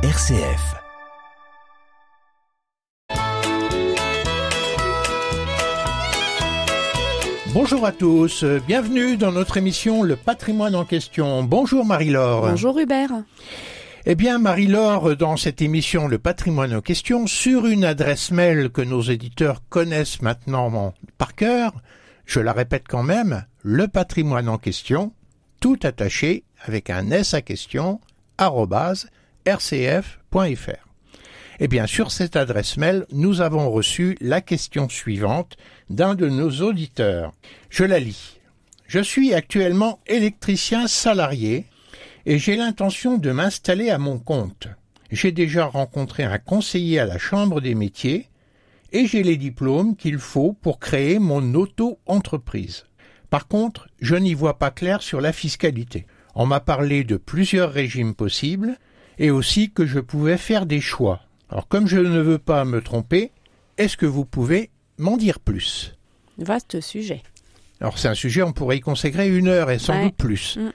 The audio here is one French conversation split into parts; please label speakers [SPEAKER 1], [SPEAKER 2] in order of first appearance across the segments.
[SPEAKER 1] RCF. Bonjour à tous, bienvenue dans notre émission Le patrimoine en question. Bonjour Marie-Laure.
[SPEAKER 2] Bonjour Hubert.
[SPEAKER 1] Eh bien Marie-Laure, dans cette émission Le patrimoine en question, sur une adresse mail que nos éditeurs connaissent maintenant par cœur, je la répète quand même, le patrimoine en question, tout attaché avec un S à question, rcf.fr. Et bien sur cette adresse mail, nous avons reçu la question suivante d'un de nos auditeurs. Je la lis. Je suis actuellement électricien salarié et j'ai l'intention de m'installer à mon compte. J'ai déjà rencontré un conseiller à la Chambre des métiers et j'ai les diplômes qu'il faut pour créer mon auto-entreprise. Par contre, je n'y vois pas clair sur la fiscalité. On m'a parlé de plusieurs régimes possibles et aussi que je pouvais faire des choix. Alors comme je ne veux pas me tromper, est-ce que vous pouvez m'en dire plus?
[SPEAKER 2] Vaste sujet.
[SPEAKER 1] Alors c'est un sujet, on pourrait y consacrer une heure et sans doute plus. Mm.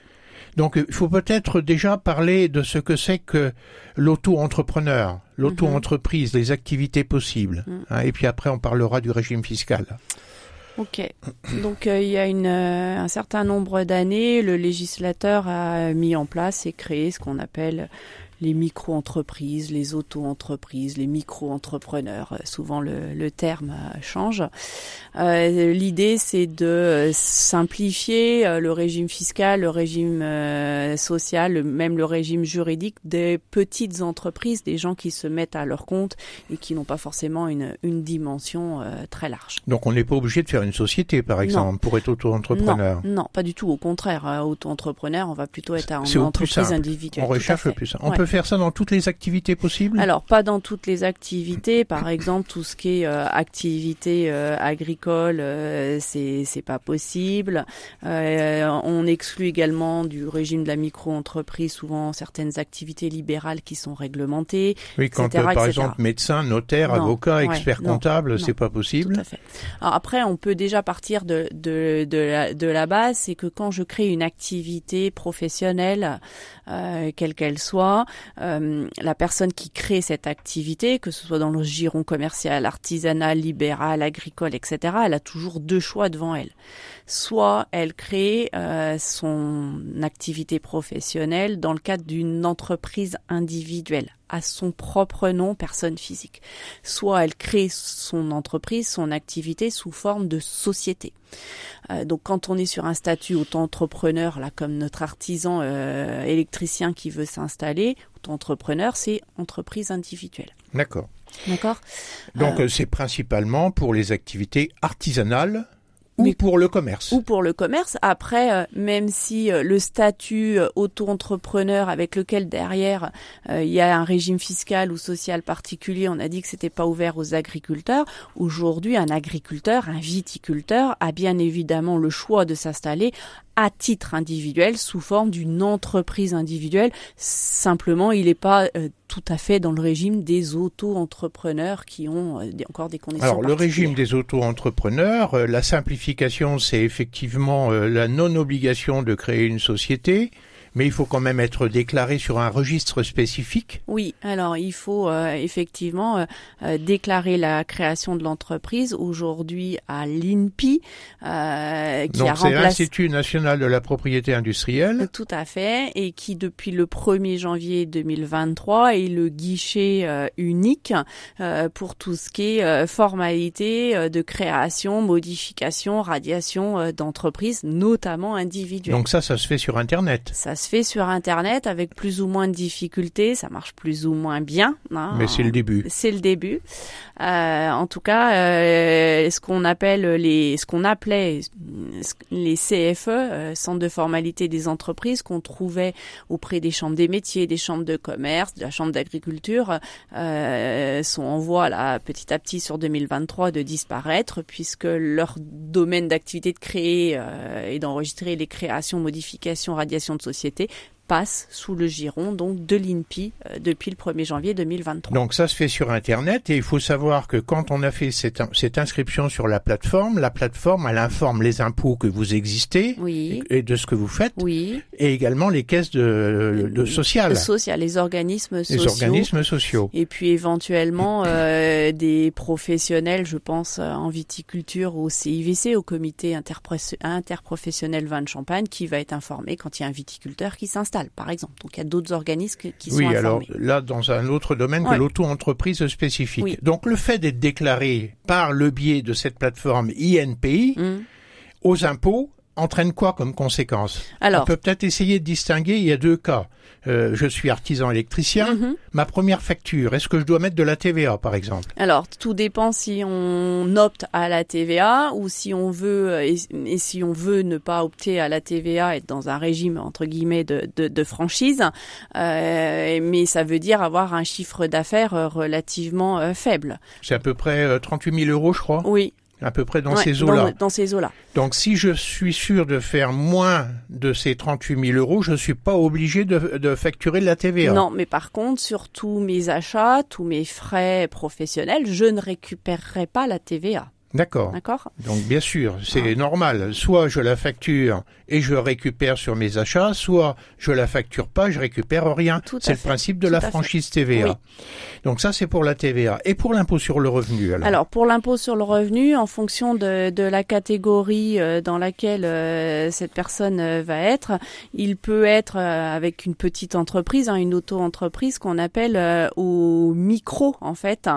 [SPEAKER 1] Donc il faut peut-être déjà parler de ce que c'est que l'auto-entrepreneur, l'auto-entreprise, les activités possibles. Mm. Hein, et puis après on parlera du régime fiscal.
[SPEAKER 2] Ok. Donc euh, il y a une, euh, un certain nombre d'années, le législateur a mis en place et créé ce qu'on appelle les micro-entreprises, les auto-entreprises, les micro-entrepreneurs. Euh, souvent le, le, terme euh, change. Euh, L'idée, c'est de simplifier euh, le régime fiscal, le régime social, même le régime juridique des petites entreprises, des gens qui se mettent à leur compte et qui n'ont pas forcément une, une dimension très large.
[SPEAKER 1] Donc on n'est pas obligé de faire une société, par exemple, pour être auto-entrepreneur
[SPEAKER 2] non, non, pas du tout. Au contraire, auto-entrepreneur, on va plutôt être en entreprise individuelle.
[SPEAKER 1] On recherche le plus simple. On peut faire ça dans toutes les activités possibles?
[SPEAKER 2] Alors, pas dans toutes les activités. Par exemple, tout ce qui est euh, activité euh, agricole, euh, c'est c'est pas possible. Euh, on exclut également du régime de la micro-entreprise souvent certaines activités libérales qui sont réglementées.
[SPEAKER 1] Oui, quand par exemple médecin, notaire, avocat, expert comptable, c'est pas possible.
[SPEAKER 2] Tout à fait. Alors après, on peut déjà partir de de de la, de la base, c'est que quand je crée une activité professionnelle, quelle qu'elle soit, euh, la personne qui crée cette activité, que ce soit dans le giron commercial, artisanal, libéral, agricole, etc., elle a toujours deux choix devant elle. Soit elle crée euh, son activité professionnelle dans le cadre d'une entreprise individuelle à son propre nom, personne physique. Soit elle crée son entreprise, son activité sous forme de société. Euh, donc quand on est sur un statut auto-entrepreneur, là comme notre artisan euh, électricien qui veut s'installer, auto-entrepreneur, c'est entreprise individuelle.
[SPEAKER 1] D'accord.
[SPEAKER 2] D'accord.
[SPEAKER 1] Donc euh, c'est principalement pour les activités artisanales ou pour le commerce.
[SPEAKER 2] Ou pour le commerce. Après, euh, même si euh, le statut euh, auto-entrepreneur avec lequel derrière il y a un régime fiscal ou social particulier, on a dit que c'était pas ouvert aux agriculteurs. Aujourd'hui, un agriculteur, un viticulteur a bien évidemment le choix de s'installer à titre individuel sous forme d'une entreprise individuelle. Simplement, il n'est pas euh, tout à fait dans le régime des auto-entrepreneurs qui ont euh, encore des conditions.
[SPEAKER 1] Alors, le régime des auto-entrepreneurs, euh, la simplification, c'est effectivement la non-obligation de créer une société mais il faut quand même être déclaré sur un registre spécifique.
[SPEAKER 2] Oui, alors il faut euh, effectivement euh, euh, déclarer la création de l'entreprise aujourd'hui à l'INPI, qui
[SPEAKER 1] Donc a c'est l'Institut national de la propriété industrielle.
[SPEAKER 2] Tout à fait, et qui depuis le 1er janvier 2023 est le guichet unique pour tout ce qui est formalité de création, modification, radiation d'entreprise, notamment individuelle.
[SPEAKER 1] Donc ça, ça se fait sur Internet.
[SPEAKER 2] Ça fait sur Internet avec plus ou moins de difficultés. Ça marche plus ou moins bien.
[SPEAKER 1] Hein. Mais c'est le début.
[SPEAKER 2] C'est le début. Euh, en tout cas, euh, ce qu'on appelle les, ce qu'on appelait les CFE, euh, centres de formalité des entreprises, qu'on trouvait auprès des chambres des métiers, des chambres de commerce, de la chambre d'agriculture, sont en voie là petit à petit sur 2023 de disparaître puisque leur domaine d'activité de créer et d'enregistrer les créations, modifications, radiations de société sécurité passe sous le giron donc de l'INPI euh, depuis le 1er janvier 2023.
[SPEAKER 1] Donc ça se fait sur Internet et il faut savoir que quand on a fait cette, cette inscription sur la plateforme, la plateforme elle informe les impôts que vous existez
[SPEAKER 2] oui.
[SPEAKER 1] et de ce que vous faites
[SPEAKER 2] oui.
[SPEAKER 1] et également les caisses de, de sociales.
[SPEAKER 2] Social, les organismes sociaux.
[SPEAKER 1] Les organismes sociaux.
[SPEAKER 2] Et puis éventuellement euh, des professionnels, je pense en viticulture au CIVC, au comité interprofessionnel vin de Champagne, qui va être informé quand il y a un viticulteur qui s'installe par exemple. Donc il y a d'autres organismes qui sont
[SPEAKER 1] oui,
[SPEAKER 2] informés.
[SPEAKER 1] alors là, dans un autre domaine que l'auto-entreprise spécifique. Donc le fait d'être déclaré par le biais de cette plateforme INPI mmh. aux impôts entraîne quoi comme conséquence?
[SPEAKER 2] Alors,
[SPEAKER 1] on peut peut-être essayer de distinguer. Il y a deux cas. Euh, je suis artisan électricien.
[SPEAKER 2] Mhm.
[SPEAKER 1] Ma première facture, est-ce que je dois mettre de la TVA, par exemple?
[SPEAKER 2] Alors, tout dépend si on opte à la TVA ou si on veut euh, et, si on veut ne pas opter à la TVA, être dans un régime entre guillemets de, de, de franchise. Euh, mais ça veut dire avoir un chiffre d'affaires euh, relativement euh, faible.
[SPEAKER 1] C'est à peu près 38 000 euros, je crois.
[SPEAKER 2] Oui,
[SPEAKER 1] à peu près dans ces eaux-là.
[SPEAKER 2] Dans, dans, ces eaux-là.
[SPEAKER 1] Donc si je suis sûr de faire moins de ces 38 000 euros, je ne suis pas obligé de, de, facturer de la TVA.
[SPEAKER 2] Non, mais par contre, sur tous mes achats, tous mes frais professionnels, je ne récupérerai pas la TVA.
[SPEAKER 1] D'accord.
[SPEAKER 2] D'accord.
[SPEAKER 1] Donc bien sûr, c'est ah. normal. Soit je la facture et je récupère sur mes achats, soit je la facture pas, je récupère rien. C'est le principe de
[SPEAKER 2] Tout
[SPEAKER 1] la franchise TVA.
[SPEAKER 2] Oui.
[SPEAKER 1] Donc ça c'est pour la TVA et pour l'impôt sur le revenu. Alors,
[SPEAKER 2] alors pour l'impôt sur le revenu, en fonction de, de la catégorie euh, dans laquelle euh, cette personne euh, va être, il peut être avec une petite entreprise, hein, une auto-entreprise qu'on appelle au micro en fait,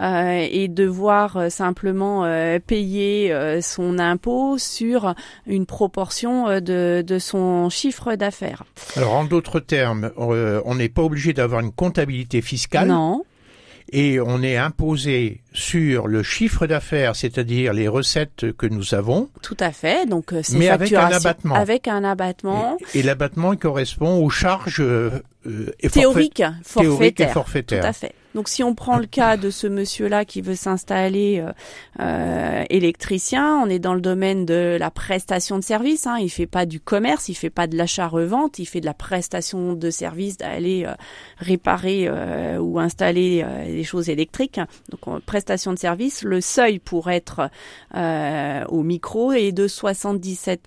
[SPEAKER 2] et devoir simplement payer son impôt sur une proportion de, de son chiffre d'affaires.
[SPEAKER 1] Alors en d'autres termes, on n'est pas obligé d'avoir une comptabilité fiscale.
[SPEAKER 2] Non
[SPEAKER 1] et on est imposé sur le chiffre d'affaires, c'est-à-dire les recettes que nous avons.
[SPEAKER 2] Tout à fait. Donc c'est
[SPEAKER 1] mais avec un abattement.
[SPEAKER 2] Avec un abattement.
[SPEAKER 1] Et, et l'abattement correspond aux charges euh,
[SPEAKER 2] théoriques,
[SPEAKER 1] forfait, théoriques et forfaitaires.
[SPEAKER 2] Tout à fait. Donc si on prend le cas de ce monsieur-là qui veut s'installer euh, euh, électricien, on est dans le domaine de la prestation de service. Hein. Il fait pas du commerce, il fait pas de l'achat-revente, il fait de la prestation de service, d'aller euh, réparer euh, ou installer euh, des choses électriques. Donc prestation de service. Le seuil pour être euh, au micro est de 77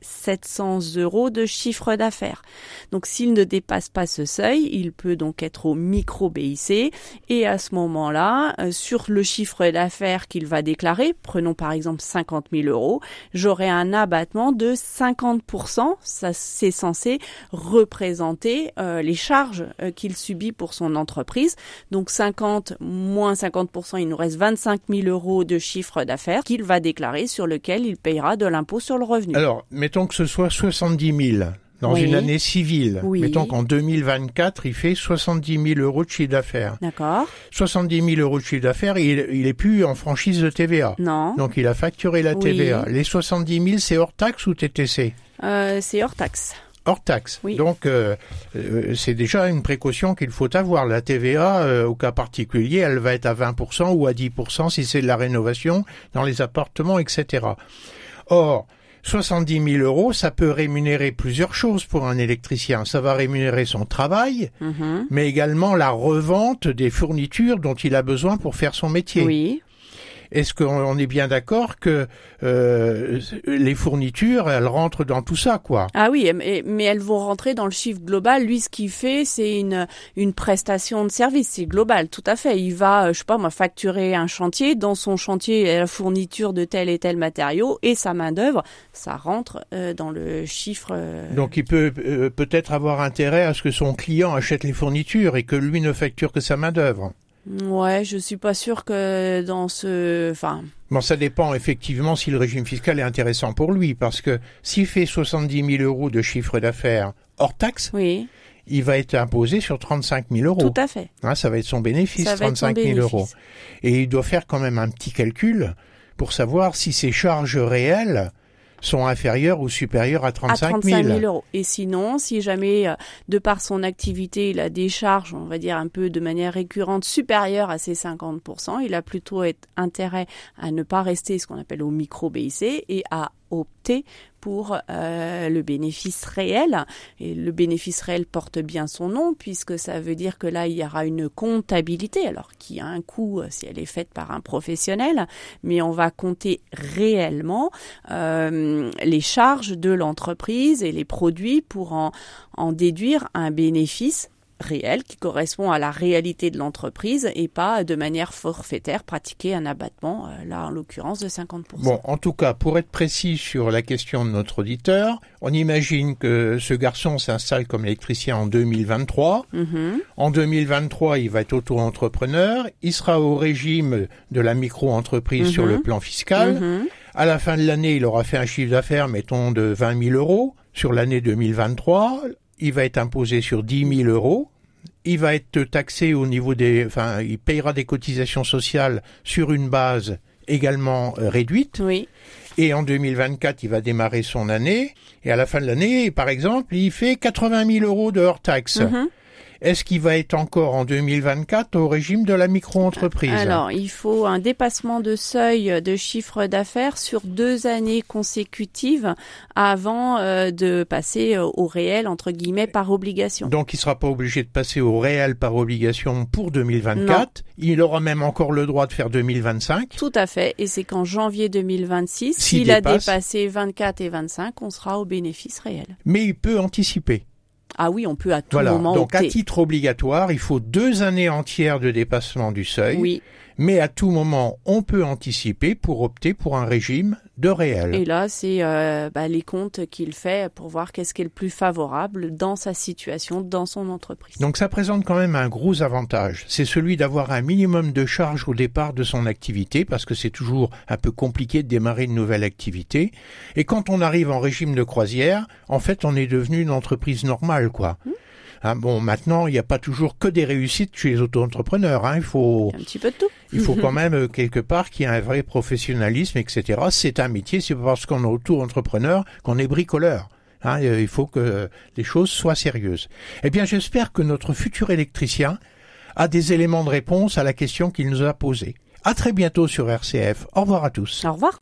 [SPEAKER 2] 700 euros de chiffre d'affaires. Donc s'il ne dépasse pas ce seuil, il peut donc être au micro BIC et à ce moment-là, euh, sur le chiffre d'affaires qu'il va déclarer, prenons par exemple 50 000 euros, j'aurai un abattement de 50%. Ça, c'est censé représenter euh, les charges euh, qu'il subit pour son entreprise. Donc 50 moins 50%, il nous reste 25 000 euros de chiffre d'affaires qu'il va déclarer sur lequel il payera de l'impôt sur le revenu.
[SPEAKER 1] Alors, mettons que ce soit 70 000 dans
[SPEAKER 2] Oui.
[SPEAKER 1] une année civile.
[SPEAKER 2] Oui.
[SPEAKER 1] Mettons qu'en 2024, il fait 70 000 euros de chiffre d'affaires.
[SPEAKER 2] D'accord
[SPEAKER 1] 70 000 euros de chiffre d'affaires, il, il est plus en franchise de TVA.
[SPEAKER 2] Non.
[SPEAKER 1] Donc il a facturé la
[SPEAKER 2] Oui.
[SPEAKER 1] TVA. Les 70 000, c'est hors taxe ou TTC
[SPEAKER 2] Euh, c'est hors taxe.
[SPEAKER 1] Hors taxe.
[SPEAKER 2] Oui.
[SPEAKER 1] Donc euh, euh, c'est déjà une précaution qu'il faut avoir. La TVA, euh, au cas particulier, elle va être à 20% ou à 10% si c'est de la rénovation dans les appartements, etc. Or, 70 000 euros, ça peut rémunérer plusieurs choses pour un électricien. Ça va rémunérer son travail,
[SPEAKER 2] Mhm.
[SPEAKER 1] mais également la revente des fournitures dont il a besoin pour faire son métier.
[SPEAKER 2] Oui.
[SPEAKER 1] Est-ce qu'on on est bien d'accord que euh, les fournitures, elles rentrent dans tout ça, quoi?
[SPEAKER 2] Ah oui, mais, mais elles vont rentrer dans le chiffre global. Lui, ce qu'il fait, c'est une, une prestation de service. C'est global, tout à fait. Il va, euh, je sais pas, moi, facturer un chantier. Dans son chantier, il y a la fourniture de tel et tel matériau et sa main d'œuvre. Ça rentre euh, dans le chiffre. euh,
[SPEAKER 1] Donc il peut euh, peut-être avoir intérêt à ce que son client achète les fournitures et que lui ne facture que sa main d'œuvre.
[SPEAKER 2] Ouais, je suis pas sûre que dans ce, enfin,
[SPEAKER 1] Bon, ça dépend effectivement si le régime fiscal est intéressant pour lui, parce que s'il fait 70 000 euros de chiffre d'affaires hors taxe,
[SPEAKER 2] oui,
[SPEAKER 1] il va être imposé sur 35 000 euros.
[SPEAKER 2] tout à fait.
[SPEAKER 1] Hein, ça va être son bénéfice,
[SPEAKER 2] Ça va être son
[SPEAKER 1] 35 000 euros.
[SPEAKER 2] bénéfice.
[SPEAKER 1] Et il doit faire quand même un petit calcul pour savoir si ses charges réelles sont inférieures ou supérieures à
[SPEAKER 2] à
[SPEAKER 1] 35
[SPEAKER 2] 35
[SPEAKER 1] 000.
[SPEAKER 2] 000 euros. Et sinon, si jamais, euh, de par son activité, il a des charges, on va dire un peu de manière récurrente, supérieures à ces 50%, il a plutôt intérêt à ne pas rester ce qu'on appelle au micro BIC et à opter pour euh, le bénéfice réel. Et le bénéfice réel porte bien son nom puisque ça veut dire que là, il y aura une comptabilité, alors qui a un coût si elle est faite par un professionnel, mais on va compter réellement euh, les charges de l'entreprise et les produits pour en, en déduire un bénéfice réel qui correspond à la réalité de l'entreprise et pas de manière forfaitaire pratiquer un abattement, euh, là en l'occurrence de 50%.
[SPEAKER 1] Bon, en tout cas, pour être précis sur la question de notre auditeur, on imagine que ce garçon s'installe comme électricien en 2023.
[SPEAKER 2] Mhm.
[SPEAKER 1] En 2023, il va être auto-entrepreneur. Il sera au régime de la micro-entreprise sur le plan fiscal.
[SPEAKER 2] Mhm.
[SPEAKER 1] À la fin de l'année, il aura fait un chiffre d'affaires, mettons, de 20 000 euros. Sur l'année 2023, il va être imposé sur 10 000 euros. Il va être taxé au niveau des, enfin, il payera des cotisations sociales sur une base également euh, réduite.
[SPEAKER 2] Oui.
[SPEAKER 1] Et en 2024, il va démarrer son année. Et à la fin de l'année, par exemple, il fait 80 000 euros de hors taxe.
[SPEAKER 2] Mhm.
[SPEAKER 1] Est-ce qu'il va être encore en 2024 au régime de la micro-entreprise
[SPEAKER 2] Alors, il faut un dépassement de seuil de chiffre d'affaires sur deux années consécutives avant euh, de passer euh, au réel, entre guillemets, par obligation.
[SPEAKER 1] Donc il sera pas obligé de passer au réel par obligation pour 2024. Il aura même encore le droit de faire 2025.
[SPEAKER 2] Tout à fait. Et c'est qu'en janvier 2026,
[SPEAKER 1] S'il
[SPEAKER 2] a dépassé 24 et 25, on sera au bénéfice réel.
[SPEAKER 1] Mais il peut anticiper.
[SPEAKER 2] Ah oui, on peut à tout
[SPEAKER 1] Voilà.
[SPEAKER 2] moment
[SPEAKER 1] Donc à titre obligatoire, il faut deux années entières de dépassement du seuil.
[SPEAKER 2] Oui.
[SPEAKER 1] Mais à tout moment, on peut anticiper pour opter pour un régime de réel.
[SPEAKER 2] Et là, c'est euh, bah, les comptes qu'il fait pour voir qu'est-ce qui est le plus favorable dans sa situation, dans son entreprise.
[SPEAKER 1] Donc ça présente quand même un gros avantage. C'est celui d'avoir un minimum de charges au départ de son activité, parce que c'est toujours un peu compliqué de démarrer une nouvelle activité. Et quand on arrive en régime de croisière, en fait, on est devenu une entreprise normale, quoi. Hein, bon, maintenant, il n'y a pas toujours que des réussites chez les auto-entrepreneurs. Hein. Il faut,
[SPEAKER 2] Un petit peu de tout.
[SPEAKER 1] il faut quand même euh, quelque part qu'il y ait un vrai professionnalisme, etc. C'est un métier. C'est pas parce qu'on est auto-entrepreneur qu'on est bricoleur. Hein, euh, il faut que les choses soient sérieuses. Eh bien, j'espère que notre futur électricien a des éléments de réponse à la question qu'il nous a posée. À très bientôt sur RCF. Au revoir à tous.
[SPEAKER 2] Au revoir.